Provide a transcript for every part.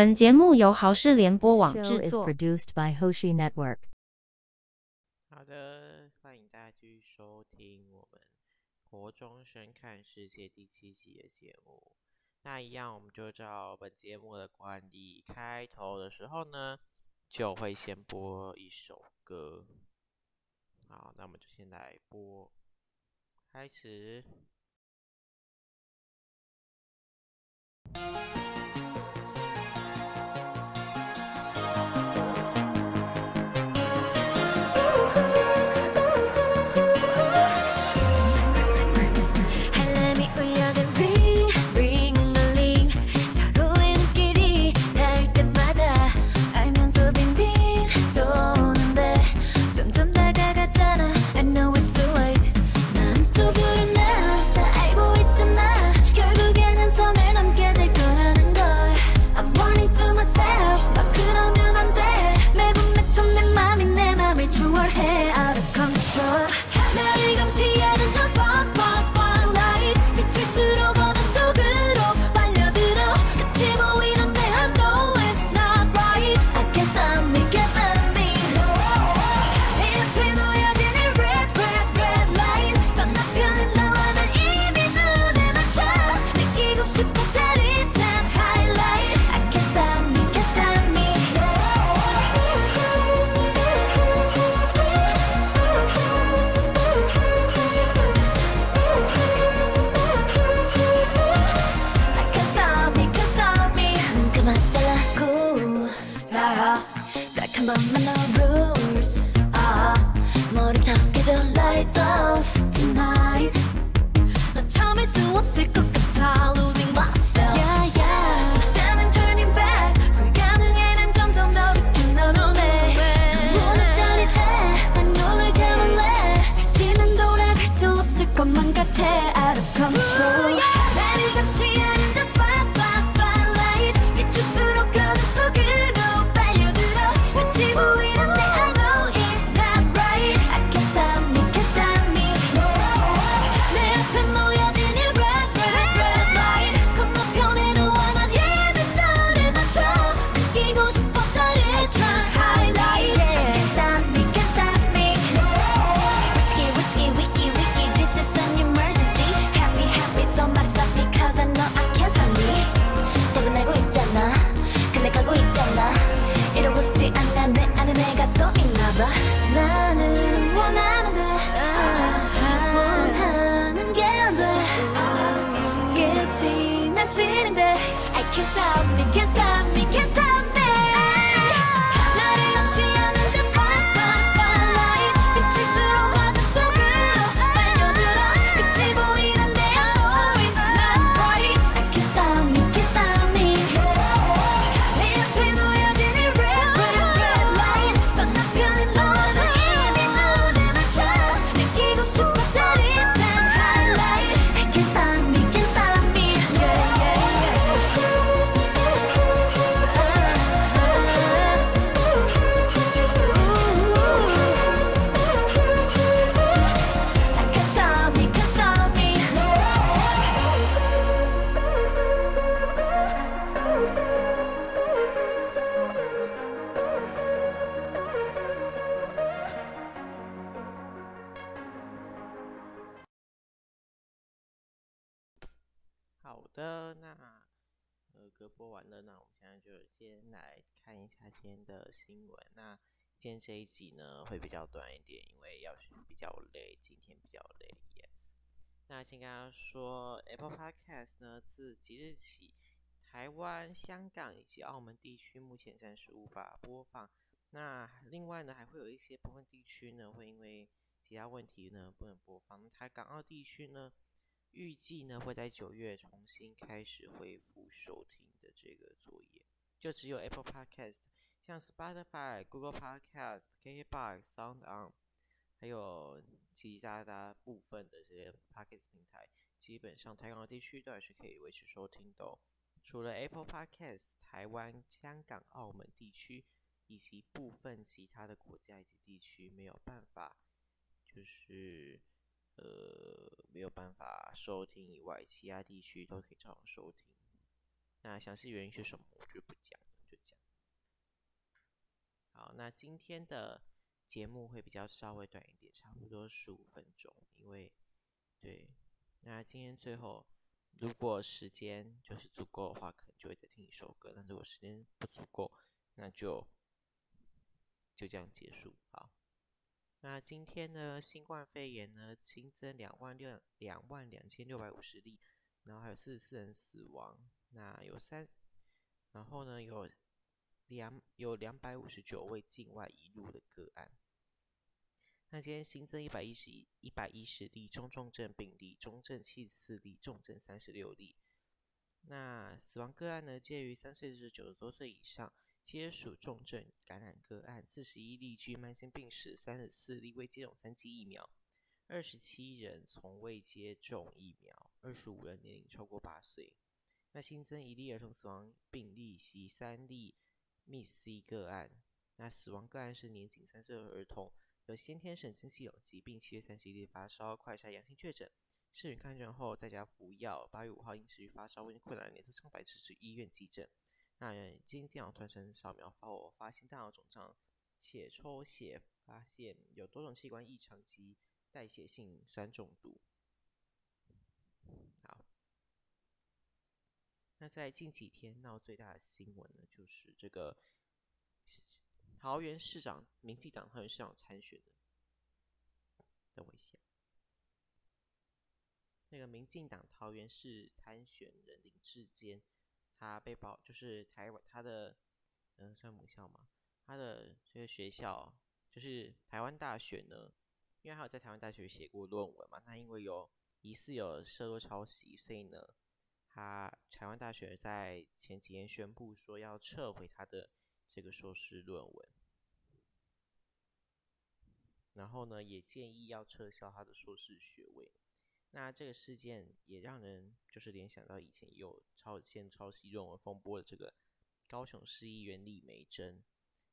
本节目由豪视联播网制作。好的，欢迎大家继续收听我们国中生看世界第七集的节目。那一样，我们就照本节目的惯例，开头的时候呢，就会先播一首歌。好，那我们就先来播，开始。But no 好歌播完了，那我们现在就先来看一下今天的新闻。那今天这一集呢会比较短一点，因为要是比较累，今天比较累，yes。那先跟大家说，Apple Podcast 呢自即日起，台湾、香港以及澳门地区目前暂时无法播放。那另外呢还会有一些部分地区呢会因为其他问题呢不能播放。台港澳地区呢。预计呢会在九月重新开始恢复收听的这个作业，就只有 Apple Podcast，像 Spotify、Google Podcast、KKBox、SoundOn，还有其他的部分的这些 Podcast 平台，基本上台港地区都还是可以维持收听的哦。除了 Apple Podcast，台湾、香港、澳门地区以及部分其他的国家以及地区没有办法，就是。呃，没有办法收听以外，其他地区都可以照样收听。那详细原因是什么，我就不讲了。就讲。好那今天的节目会比较稍微短一点，差不多十五分钟，因为对，那今天最后如果时间就是足够的话，可能就会再听一首歌；那如果时间不足够，那就就这样结束。好，那今天呢，新冠肺炎呢新增两万六两万两千六百五十例，然后还有四十四人死亡，那有三，然后呢有。两有两百五十九位境外移入的个案。那今天新增一百一十一百一十例中重症病例，中症七十四例，重症三十六例。那死亡个案呢，介于三岁至九十多岁以上，皆属重症感染个案。四十一例具慢性病史，三十四例未接种三剂疫苗，二十七人从未接种疫苗，二十五人年龄超过八岁。那新增一例儿童死亡病例及三例。MIS-C 个案，那死亡个案是年仅三岁的儿童，有先天神经系统疾病，七月三十一日发烧，快筛阳性确诊，视讯看诊后在家服药，八月五号因持续发烧、胃困难、脸色苍白，迟迟医院急诊。那经电脑断层扫描发，我发现大脑肿胀且抽血，发现有多种器官异常及代谢性酸中毒。好。那在近几天闹最大的新闻呢，就是这个桃园市长，民进党桃园市长参选的。等我一下，那个民进党桃园市参选人林志坚，他被曝就是台湾他的嗯算母校嘛，他的这个学校就是台湾大学呢，因为他有在台湾大学写过论文嘛，他因为有疑似有涉入抄袭，所以呢。他台湾大学在前几天宣布说要撤回他的这个硕士论文，然后呢也建议要撤销他的硕士学位。那这个事件也让人就是联想到以前有抄袭抄袭论文风波的这个高雄市议员李梅珍，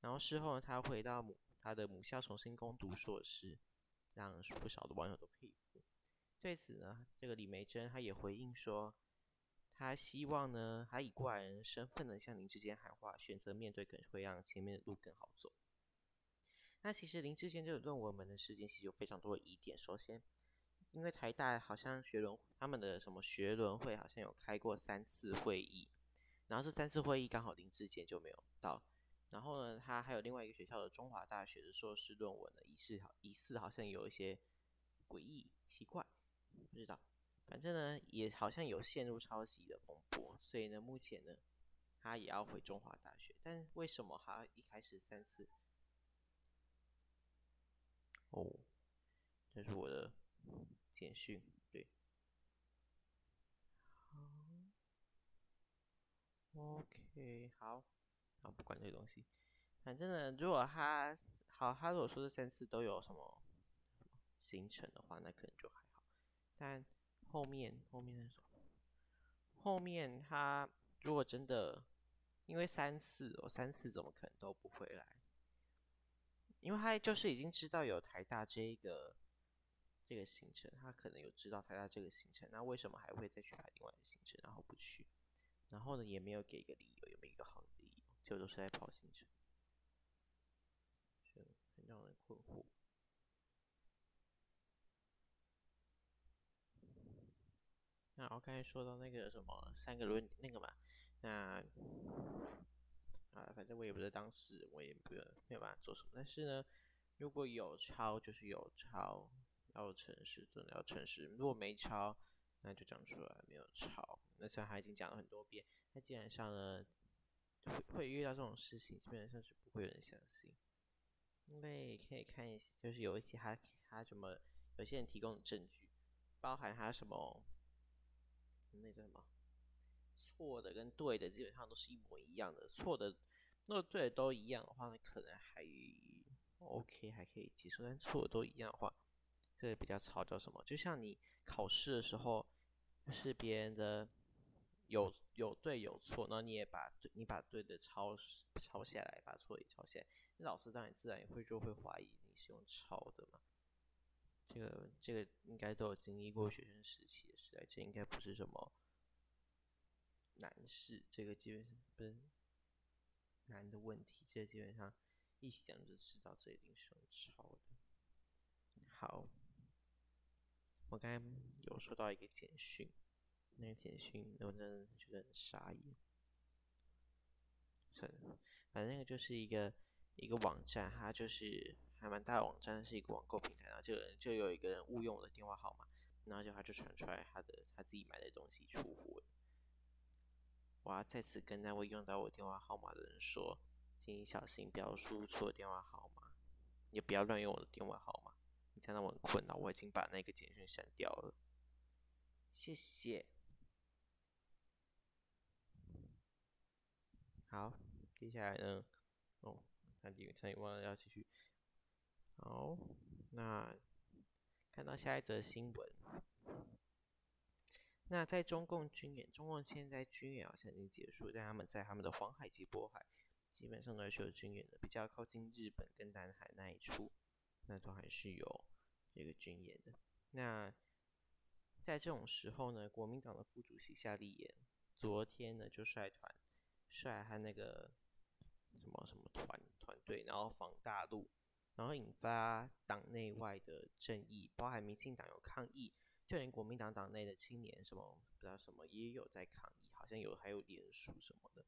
然后事后呢他回到母他的母校重新攻读硕士，让不少的网友都佩服。对此呢，这个李梅珍他也回应说。他希望呢，他以过来人身份呢向林志坚喊话，选择面对可能会让前面的路更好走。那其实林志坚这个论文门的事件其实有非常多的疑点。首先，因为台大好像学轮他们的什么学轮会好像有开过三次会议，然后这三次会议刚好林志坚就没有到。然后呢，他还有另外一个学校的中华大学的硕士论文呢，疑似好疑似好像有一些诡异奇怪，不知道。反正呢，也好像有陷入抄袭的风波，所以呢，目前呢，他也要回中华大学。但为什么他一开始三次？哦，这是我的简讯，对。好，OK，好，好，不管这些东西。反正呢，如果他好，他如果说这三次都有什么行程的话，那可能就还好。但后面后面那种，后面他如果真的，因为三次我，三次怎么可能都不回来？因为他就是已经知道有台大这一个这个行程，他可能有知道台大这个行程，那为什么还会再去排另外的行程，然后不去？然后呢，也没有给一个理由，也没有一个好的理由，就都是在跑行程，就很让人困惑。那我刚才说到那个什么三个轮那个嘛，那啊，反正我也不是当事人，我也不没有办法做什么。但是呢，如果有抄就是有抄，要诚实，真的要诚实。如果没抄，那就讲出来没有抄。那虽然他已经讲了很多遍，那基本上呢，会会遇到这种事情，基本上是不会有人相信。因为可以看一些，就是有一些他他什么，有些人提供的证据，包含他什么。那个什么，错的跟对的基本上都是一模一样的。错的，如果对的都一样的话，那可能还 OK，还可以接受。但错的都一样的话，这个比较吵叫什么？就像你考试的时候，是别人的有有对有错，然后你也把对，你把对的抄抄下来，把错的也抄下来，那老师当然自然也会就会怀疑你是用抄的嘛。这个这个应该都有经历过学生时期的时代，这应该不是什么难事，这个基本不是难的问题，这个基本上一想就知道这一定是用抄的。好，我刚才有收到一个简讯，那个简讯我真的觉得很傻眼。算了，反正那个就是一个一个网站，它就是还蛮大的网站，是一个网购平台，然后就就有一个人误用我的电话号码，然后就他就传出来他的他自己买的东西出货。我要再次跟那位用到我电话号码的人说，请你小心不要输错电话号码，也不要乱用我的电话号码，这样让我很困扰。我已经把那个简讯删掉了，谢谢。好，接下来呢？哦，差点差点忘了要继续。好，那看到下一则新闻。那在中共军演，中共现在军演好像已经结束，但他们在他们的黄海及渤海，基本上都是有军演的，比较靠近日本跟南海那一处，那都还是有这个军演的。那在这种时候呢，国民党的副主席夏立言，昨天呢就率团，率他那个什么什么团团队，然后访大陆，然后引发党内外的争议，包含民进党有抗议。就连国民党党内的青年什么不知道什么也有在抗议，好像有还有联署什么的。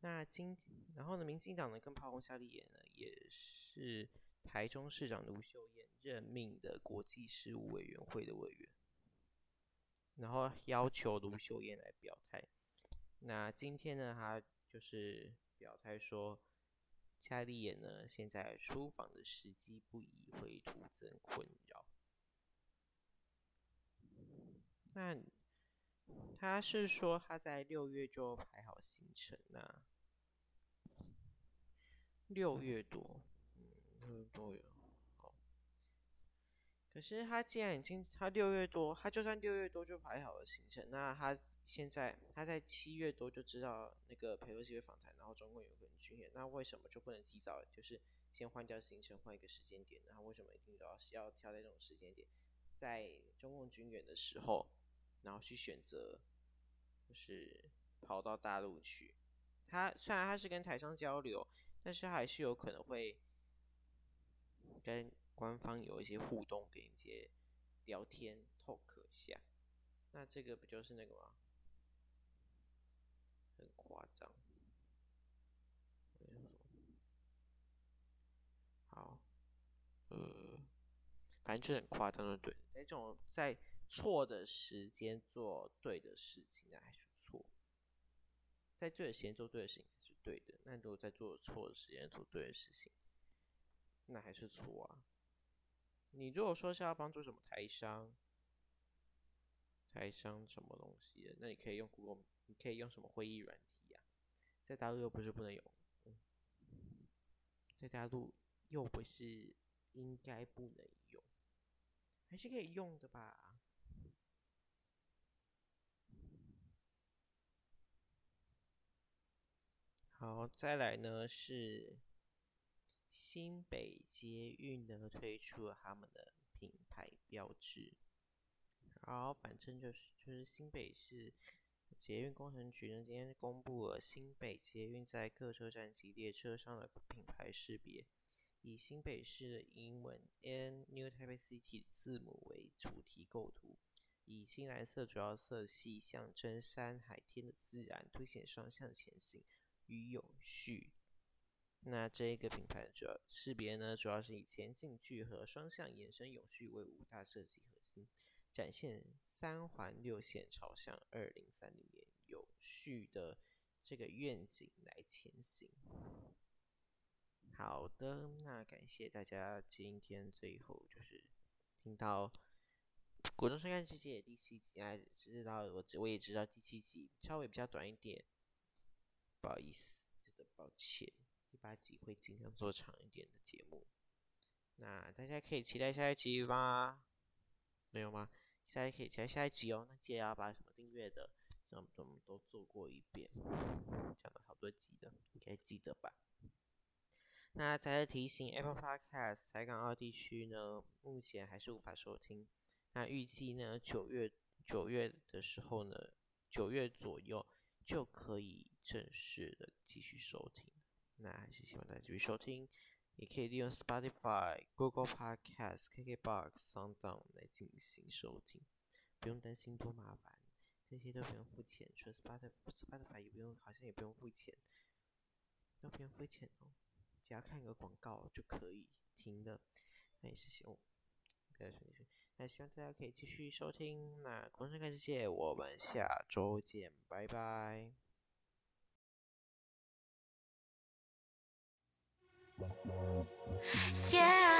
那今然后呢，民进党呢跟炮轰夏立言呢，也是台中市长卢秀燕任命的国际事务委员会的委员，然后要求卢秀燕来表态。那今天呢，他就是表态说，夏立言呢现在出访的时机不宜，会徒增困扰。那他是说他在六月就排好行程呐、六月多，多有，好。可是他既然已经他六月多，他就算六月多就排好了行程，那他现在他在七月多就知道那个裴洛西会访谈，然后中共有个人军演，那为什么就不能提早就是先换掉行程，换一个时间点？然后为什么一定要要挑在这种时间点，在中共军演的时候？然后去选择，就是跑到大陆去。他虽然他是跟台商交流，但是他还是有可能会跟官方有一些互动，跟一些聊天 talk 一下。那这个不就是那个吗？很夸张。好，呃，反正就很夸张的，对，在这种在。错的时间做对的事情，那还是错；在对的时间做对的事情是对的。那如果在做错的时间做对的事情，那还是错啊。你如果说是要帮助什么台商，台商什么东西的，那你可以用 Google，你可以用什么会议软体啊？在大陆又不是不能用，在大陆又不是应该不能用，还是可以用的吧？好，再来呢是新北捷运呢推出了他们的品牌标志，然后，反正就是就是新北市捷运工程局呢今天公布了新北捷运在各车站及列车上的品牌识别，以新北市的英文 N New Taipei City 字母为主题构图，以青蓝色主要色系象征山海天的自然，凸显双向前行。与永续，那这一个品牌的主要识别呢，主要是以前进聚合、双向延伸、永续为五大设计核心，展现三环六线朝向二零三零年永续的这个愿景来前行。好的，那感谢大家今天最后就是听到《国中生看世界》第七集，啊，知道我我也知道第七集稍微比较短一点。不好意思，真的抱歉。八集会尽量做长一点的节目。那大家可以期待下一集吗？没有吗？大家可以期待下一集哦。那记得要把什么订阅的，什么什么都做过一遍。讲了好多集的，应该记得吧？那再来提醒，Apple Podcast 台港澳地区呢，目前还是无法收听。那预计呢，九月九月的时候呢，九月左右就可以正式的继续收听。那还是希望大家继续收听，也可以利用 Spotify、Google Podcast、KKBox、SoundOn 来进行收听，不用担心多麻烦，这些都不用付钱，除了 Spotify、Spotify 也不用，好像也不用付钱，都不用付钱哦，只要看一个广告就可以听的，那也是希望，不要说你说，那希望大家可以继续收听，那空中看世界，我们下周见，拜拜。Yeah.